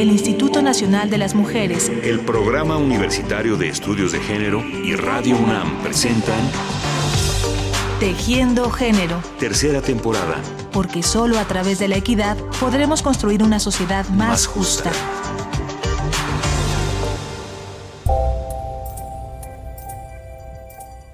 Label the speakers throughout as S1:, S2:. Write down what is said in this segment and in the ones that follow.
S1: el Instituto Nacional de las Mujeres,
S2: el Programa Universitario de Estudios de Género y Radio UNAM presentan
S1: Tejiendo Género.
S2: Tercera temporada.
S1: Porque solo a través de la equidad podremos construir una sociedad más, justa.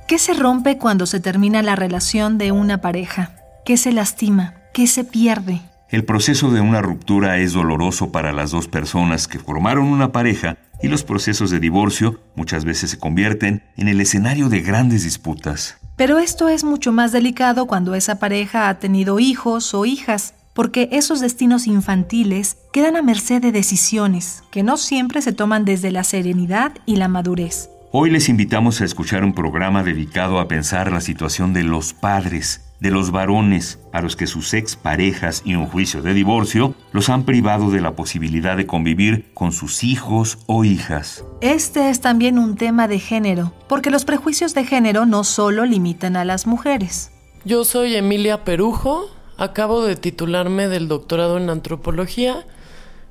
S1: ¿Qué se rompe cuando se termina la relación de una pareja? ¿Qué se lastima? ¿Qué se pierde?
S2: El proceso de una ruptura es doloroso para las dos personas que formaron una pareja y los procesos de divorcio muchas veces se convierten en el escenario de grandes disputas.
S1: Pero esto es mucho más delicado cuando esa pareja ha tenido hijos o hijas, porque esos destinos infantiles quedan a merced de decisiones que no siempre se toman desde la serenidad y la madurez.
S2: Hoy les invitamos a escuchar un programa dedicado a pensar la situación de los padres, de los varones a los que sus exparejas y un juicio de divorcio los han privado de la posibilidad de convivir con sus hijos o hijas.
S1: Este es también un tema de género, porque los prejuicios de género no solo limitan a las mujeres.
S3: Yo soy Emilia Perujo, acabo de titularme del doctorado en antropología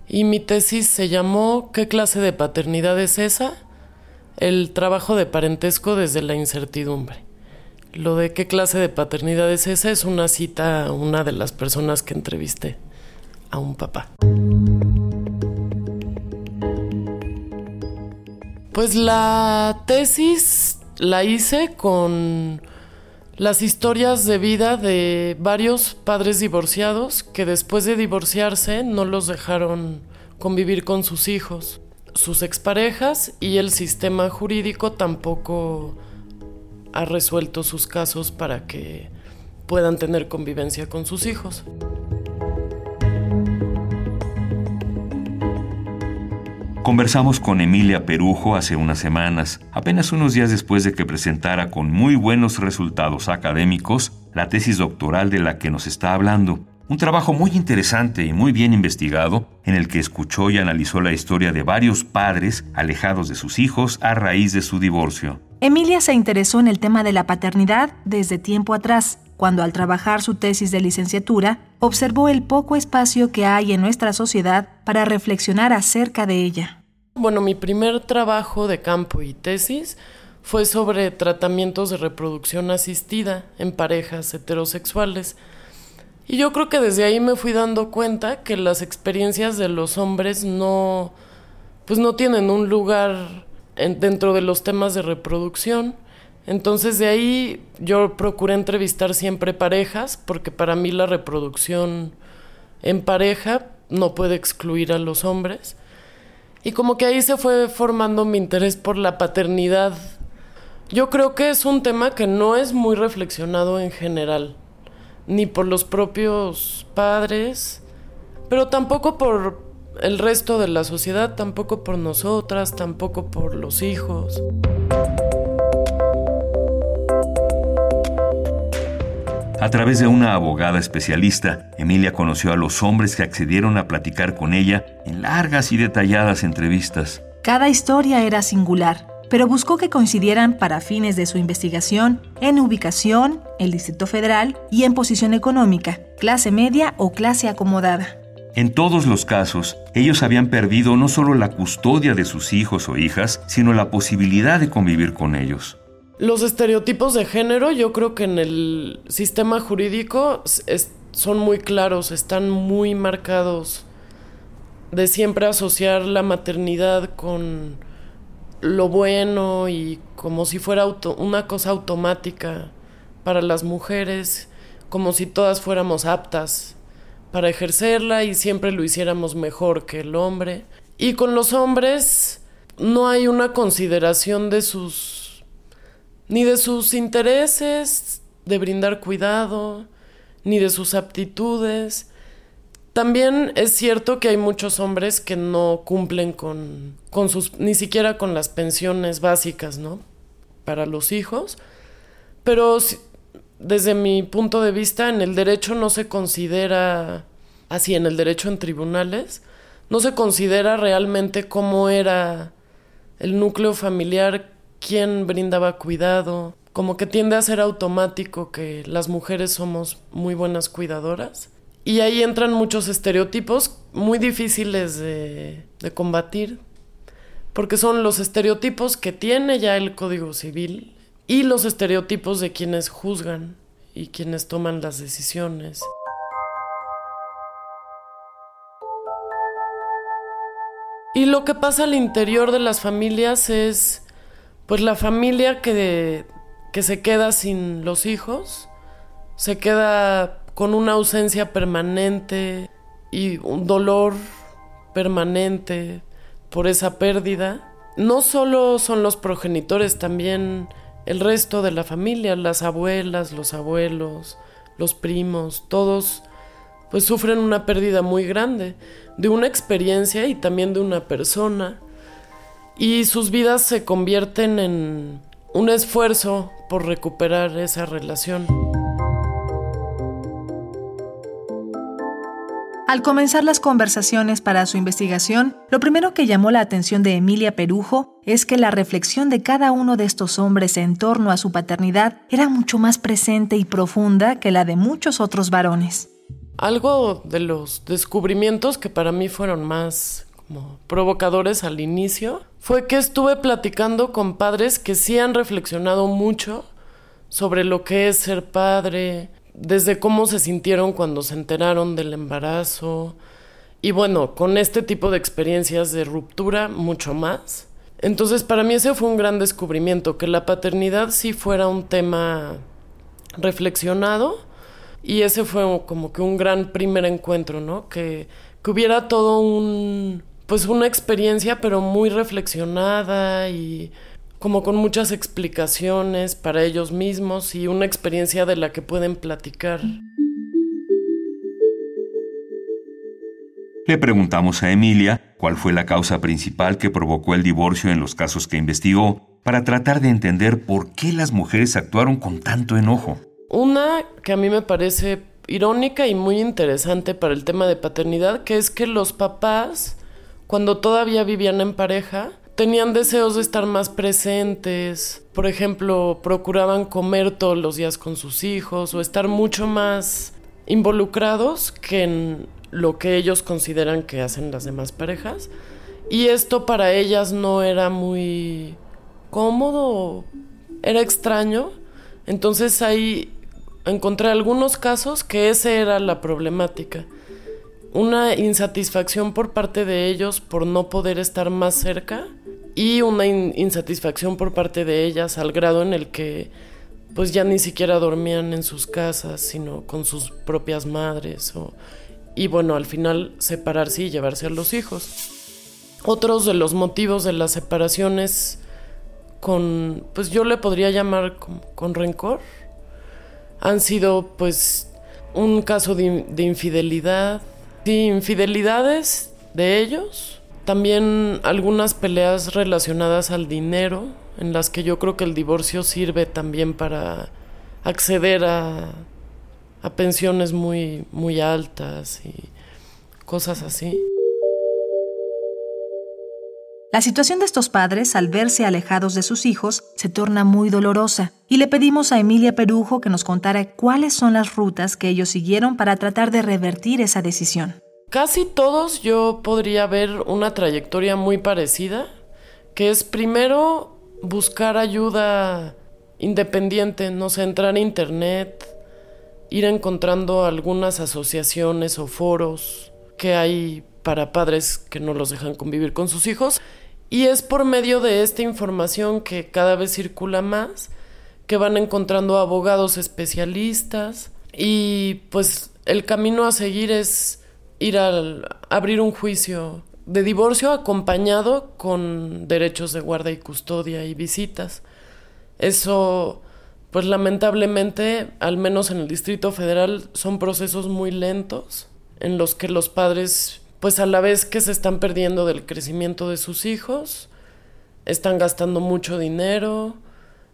S3: y mi tesis se llamó ¿Qué clase de paternidad es esa? el trabajo de parentesco desde la incertidumbre. Lo de qué clase de paternidad es esa es una cita a una de las personas que entrevisté, a un papá. Pues la tesis la hice con las historias de vida de varios padres divorciados que después de divorciarse no los dejaron convivir con sus hijos sus exparejas y el sistema jurídico tampoco ha resuelto sus casos para que puedan tener convivencia con sus hijos.
S2: Conversamos con Emilia Perujo hace unas semanas, apenas unos días después de que presentara con muy buenos resultados académicos la tesis doctoral de la que nos está hablando. Un trabajo muy interesante y muy bien investigado en el que escuchó y analizó la historia de varios padres alejados de sus hijos a raíz de su divorcio.
S1: Emilia se interesó en el tema de la paternidad desde tiempo atrás, cuando al trabajar su tesis de licenciatura observó el poco espacio que hay en nuestra sociedad para reflexionar acerca de ella.
S3: Bueno, mi primer trabajo de campo y tesis fue sobre tratamientos de reproducción asistida en parejas heterosexuales y yo creo que desde ahí me fui dando cuenta que las experiencias de los hombres no, pues no tienen un lugar dentro de los temas de reproducción. Entonces de ahí yo procuré entrevistar siempre parejas, porque para mí la reproducción en pareja no puede excluir a los hombres. Y como que ahí se fue formando mi interés por la paternidad. Yo creo que es un tema que no es muy reflexionado en general ni por los propios padres, pero tampoco por el resto de la sociedad, tampoco por nosotras, tampoco por los hijos.
S2: A través de una abogada especialista, Emilia conoció a los hombres que accedieron a platicar con ella en largas y detalladas entrevistas.
S1: Cada historia era singular pero buscó que coincidieran para fines de su investigación en ubicación, el Distrito Federal y en posición económica, clase media o clase acomodada.
S2: En todos los casos, ellos habían perdido no solo la custodia de sus hijos o hijas, sino la posibilidad de convivir con ellos.
S3: Los estereotipos de género yo creo que en el sistema jurídico son muy claros, están muy marcados de siempre asociar la maternidad con lo bueno y como si fuera una cosa automática para las mujeres, como si todas fuéramos aptas para ejercerla y siempre lo hiciéramos mejor que el hombre. Y con los hombres no hay una consideración de sus ni de sus intereses de brindar cuidado, ni de sus aptitudes, también es cierto que hay muchos hombres que no cumplen con, con sus, ni siquiera con las pensiones básicas, ¿no? Para los hijos. Pero desde mi punto de vista, en el derecho no se considera, así en el derecho en tribunales, no se considera realmente cómo era el núcleo familiar, quién brindaba cuidado, como que tiende a ser automático que las mujeres somos muy buenas cuidadoras Y ahí entran muchos estereotipos muy difíciles de, de combatir, porque son los estereotipos que tiene ya el Código Civil y los estereotipos de quienes juzgan y quienes toman las decisiones. Y lo que pasa al interior de las familias es, pues la familia que, que se queda sin los hijos, se queda con una ausencia permanente y un dolor permanente por esa pérdida. No solo son los progenitores, también el resto de la familia, las abuelas, los abuelos, los primos, todos pues sufren una pérdida muy grande de una experiencia y también de una persona. Y sus vidas se convierten en un esfuerzo por recuperar esa relación.
S1: Al comenzar las conversaciones para su investigación, lo primero que llamó la atención de Emilia Perujo es que la reflexión de cada uno de estos hombres en torno a su paternidad era mucho más presente y profunda que la de muchos otros varones.
S3: Algo de los descubrimientos que para mí fueron más provocadores al inicio fue que estuve platicando con padres que sí han reflexionado mucho sobre lo que es ser padre, desde cómo se sintieron cuando se enteraron del embarazo y bueno, con este tipo de experiencias de ruptura mucho más. Entonces para mí ese fue un gran descubrimiento, que la paternidad sí fuera un tema reflexionado y ese fue como que un gran primer encuentro, ¿no? Que, que hubiera todo un, pues una experiencia, pero muy reflexionada y como con muchas explicaciones para ellos mismos y una experiencia de la que pueden platicar.
S2: Le preguntamos a Emilia cuál fue la causa principal que provocó el divorcio en los casos que investigó, para tratar de entender por qué las mujeres actuaron con tanto enojo.
S3: Una que a mí me parece irónica y muy interesante para el tema de paternidad, que es que los papás, cuando todavía vivían en pareja, tenían deseos de estar más presentes, por ejemplo, procuraban comer todos los días con sus hijos o estar mucho más involucrados que en lo que ellos consideran que hacen las demás parejas. Y esto para ellas no era muy cómodo, era extraño. Entonces ahí encontré algunos casos que esa era la problemática. Una insatisfacción por parte de ellos por no poder estar más cerca y una insatisfacción por parte de ellas al grado en el que pues ya ni siquiera dormían en sus casas, sino con sus propias madres y bueno, al final separarse y llevarse a los hijos. Otros de los motivos de las separaciones con pues yo le podría llamar con rencor han sido pues un caso de, infidelidad, infidelidades de ellos, también algunas peleas relacionadas al dinero, en las que yo creo que el divorcio sirve también para acceder a, pensiones muy, muy altas y cosas así.
S1: La situación de estos padres al verse alejados de sus hijos se torna muy dolorosa y le pedimos a Emilia Perujo que nos contara cuáles son las rutas que ellos siguieron para tratar de revertir esa decisión.
S3: Casi todos yo podría ver una trayectoria muy parecida, que es primero buscar ayuda independiente, no sé, entrar a internet, ir encontrando algunas asociaciones o foros que hay para padres que no los dejan convivir con sus hijos. Y es por medio de esta información que cada vez circula más, que van encontrando abogados especialistas y pues el camino a seguir es ir a abrir un juicio de divorcio acompañado con derechos de guarda y custodia y visitas. Eso, pues lamentablemente, al menos en el Distrito Federal, son procesos muy lentos en los que los padres pues a la vez que se están perdiendo del crecimiento de sus hijos, están gastando mucho dinero,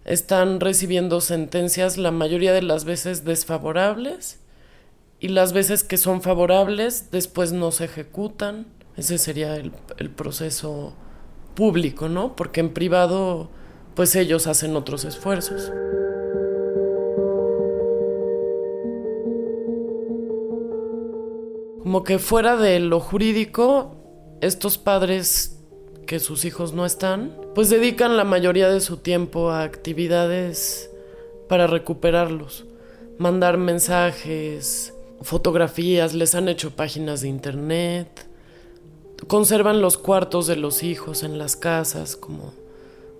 S3: están recibiendo sentencias la mayoría de las veces desfavorables y las veces que son favorables después no se ejecutan. Ese sería el, el proceso público, ¿no? Porque en privado pues ellos hacen otros esfuerzos. como que fuera de lo jurídico, estos padres que sus hijos no están, pues dedican la mayoría de su tiempo a actividades para recuperarlos, mandar mensajes, fotografías, les han hecho páginas de internet, conservan los cuartos de los hijos en las casas como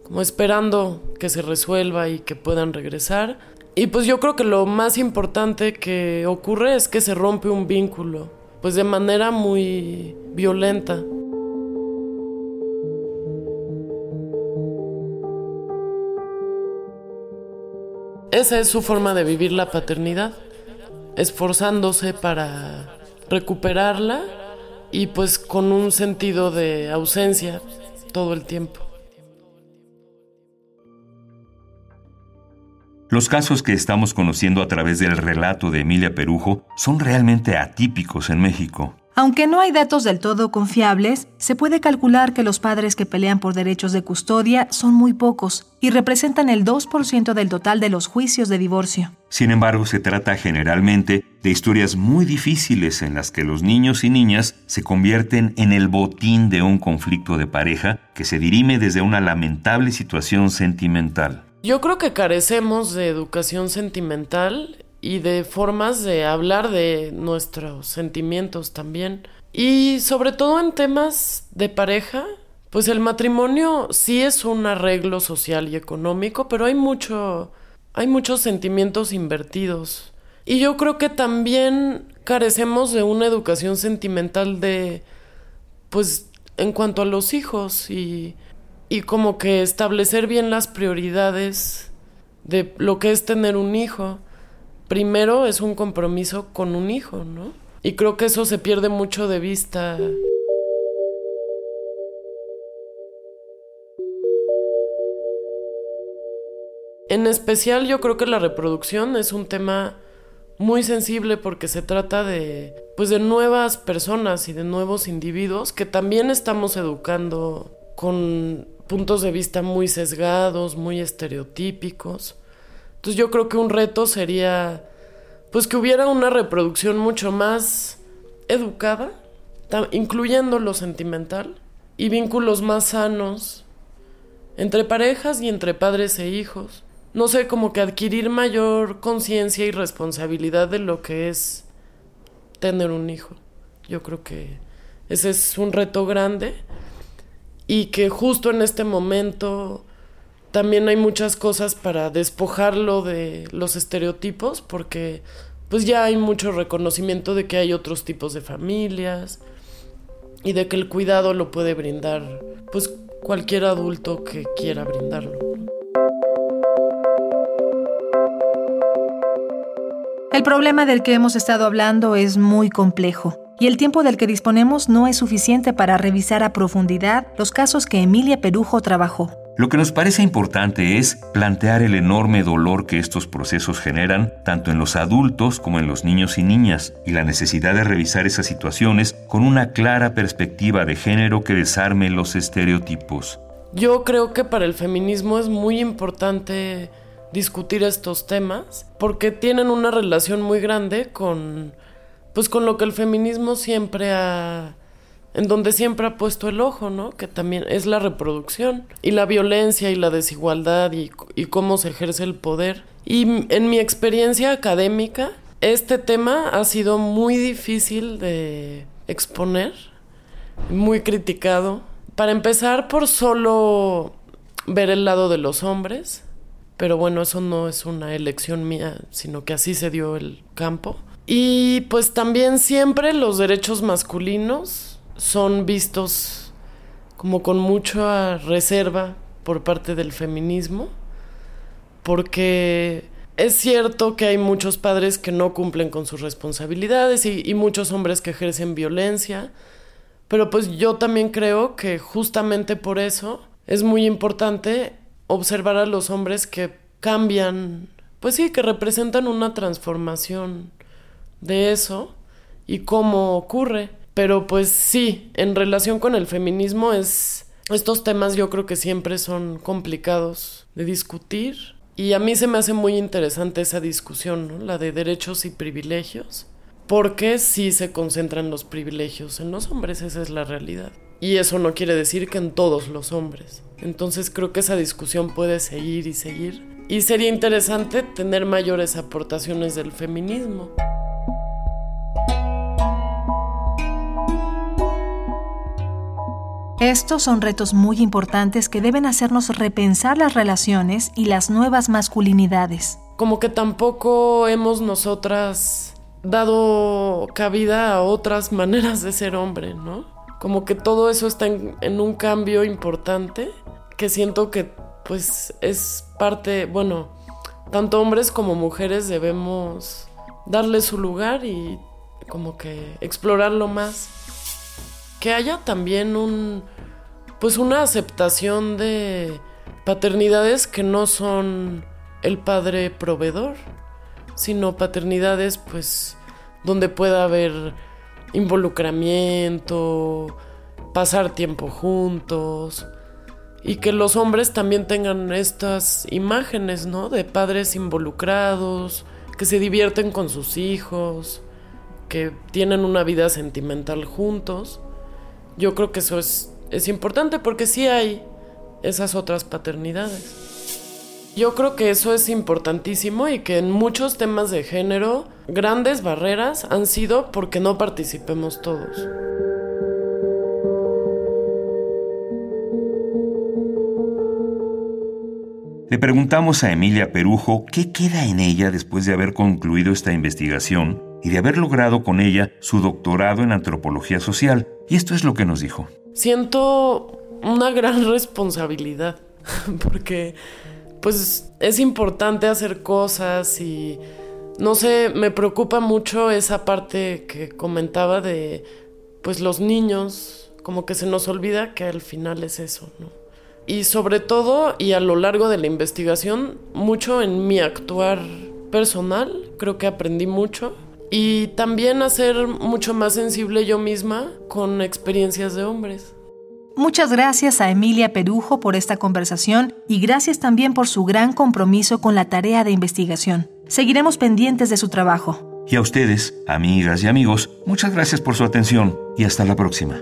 S3: como esperando que se resuelva y que puedan regresar. Y pues yo creo que lo más importante que ocurre es que se rompe un vínculo, pues de manera muy violenta. Esa es su forma de vivir la paternidad, esforzándose para recuperarla y pues con un sentido de ausencia todo el tiempo.
S2: Los casos que estamos conociendo a través del relato de Emilia Perujo son realmente atípicos en México.
S1: Aunque no hay datos del todo confiables, se puede calcular que los padres que pelean por derechos de custodia son muy pocos y representan el 2% del total de los juicios de divorcio.
S2: Sin embargo, se trata generalmente de historias muy difíciles en las que los niños y niñas se convierten en el botín de un conflicto de pareja que se dirime desde una lamentable situación sentimental.
S3: Yo creo que carecemos de educación sentimental y de formas de hablar de nuestros sentimientos también. Y sobre todo en temas de pareja, pues el matrimonio sí es un arreglo social y económico, pero hay mucho hay muchos sentimientos invertidos. Y yo creo que también carecemos de una educación sentimental de pues en cuanto a los hijos y y como que establecer bien las prioridades de lo que es tener un hijo. Primero es un compromiso con un hijo, ¿no? Y creo que eso se pierde mucho de vista. En especial yo creo que la reproducción es un tema muy sensible porque se trata de pues de nuevas personas y de nuevos individuos que también estamos educando con puntos de vista muy sesgados, muy estereotípicos. Entonces yo creo que un reto sería pues que hubiera una reproducción mucho más educada, incluyendo lo sentimental, y vínculos más sanos entre parejas y entre padres e hijos. No sé, como que adquirir mayor conciencia y responsabilidad de lo que es tener un hijo. Yo creo que ese es un reto grande y que justo en este momento también hay muchas cosas para despojarlo de los estereotipos porque pues ya hay mucho reconocimiento de que hay otros tipos de familias y de que el cuidado lo puede brindar pues cualquier adulto que quiera brindarlo.
S1: El problema del que hemos estado hablando es muy complejo y el tiempo del que disponemos no es suficiente para revisar a profundidad los casos que Emilia Perujo trabajó.
S2: Lo que nos parece importante es plantear el enorme dolor que estos procesos generan tanto en los adultos como en los niños y niñas y la necesidad de revisar esas situaciones con una clara perspectiva de género que desarme los estereotipos.
S3: Yo creo que para el feminismo es muy importante discutir estos temas porque tienen una relación muy grande con pues con lo que el feminismo siempre ha en donde siempre ha puesto el ojo, ¿no? Que también es la reproducción y la violencia y la desigualdad y, y cómo se ejerce el poder. Y en mi experiencia académica, este tema ha sido muy difícil de exponer, muy criticado. Para empezar, por solo ver el lado de los hombres, pero bueno, eso no es una elección mía, sino que así se dio el campo. Y pues también siempre los derechos masculinos son vistos como con mucha reserva por parte del feminismo, porque es cierto que hay muchos padres que no cumplen con sus responsabilidades y, muchos hombres que ejercen violencia, pero pues yo también creo que justamente por eso es muy importante observar a los hombres que cambian, pues sí, que representan una transformación de eso y cómo ocurre. Pero pues sí, en relación con el feminismo es... Estos temas yo creo que siempre son complicados de discutir y a mí se me hace muy interesante esa discusión, la de derechos y privilegios. porque sí se concentran los privilegios en los hombres, esa es la realidad. Y eso no quiere decir que en todos los hombres. Entonces creo que esa discusión puede seguir y seguir. Y sería interesante tener mayores aportaciones del feminismo.
S1: Estos son retos muy importantes que deben hacernos repensar las relaciones y las nuevas masculinidades.
S3: Como que tampoco hemos nosotras dado cabida a otras maneras de ser hombre, ¿no? como que todo eso está en, un cambio importante que siento que pues es parte, bueno, tanto hombres como mujeres debemos darle su lugar y como que explorarlo más. Que haya también un pues una aceptación de paternidades que no son el padre proveedor, sino paternidades pues donde pueda haber involucramiento, pasar tiempo juntos y que los hombres también tengan estas imágenes, ¿no? De padres involucrados, que se divierten con sus hijos, que tienen una vida sentimental juntos. Yo creo que eso es, es importante porque sí hay esas otras paternidades. Yo creo que eso es importantísimo y que en muchos temas de género grandes barreras han sido porque no participemos todos.
S2: Le preguntamos a Emilia Perujo qué queda en ella después de haber concluido esta investigación y de haber logrado con ella su doctorado en antropología social. Y esto es lo que nos dijo.
S3: Siento una gran responsabilidad porque pues es importante hacer cosas y no sé, me preocupa mucho esa parte que comentaba de pues los niños, como que se nos olvida que al final es eso, ¿no? Y sobre todo y a lo largo de la investigación, mucho en mi actuar personal, creo que aprendí mucho y también a ser mucho más sensible yo misma con experiencias de hombres.
S1: Muchas gracias a Emilia Perujo por esta conversación y gracias también por su gran compromiso con la tarea de investigación. Seguiremos pendientes de su trabajo.
S2: Y a ustedes, amigas y amigos, muchas gracias por su atención y hasta la próxima.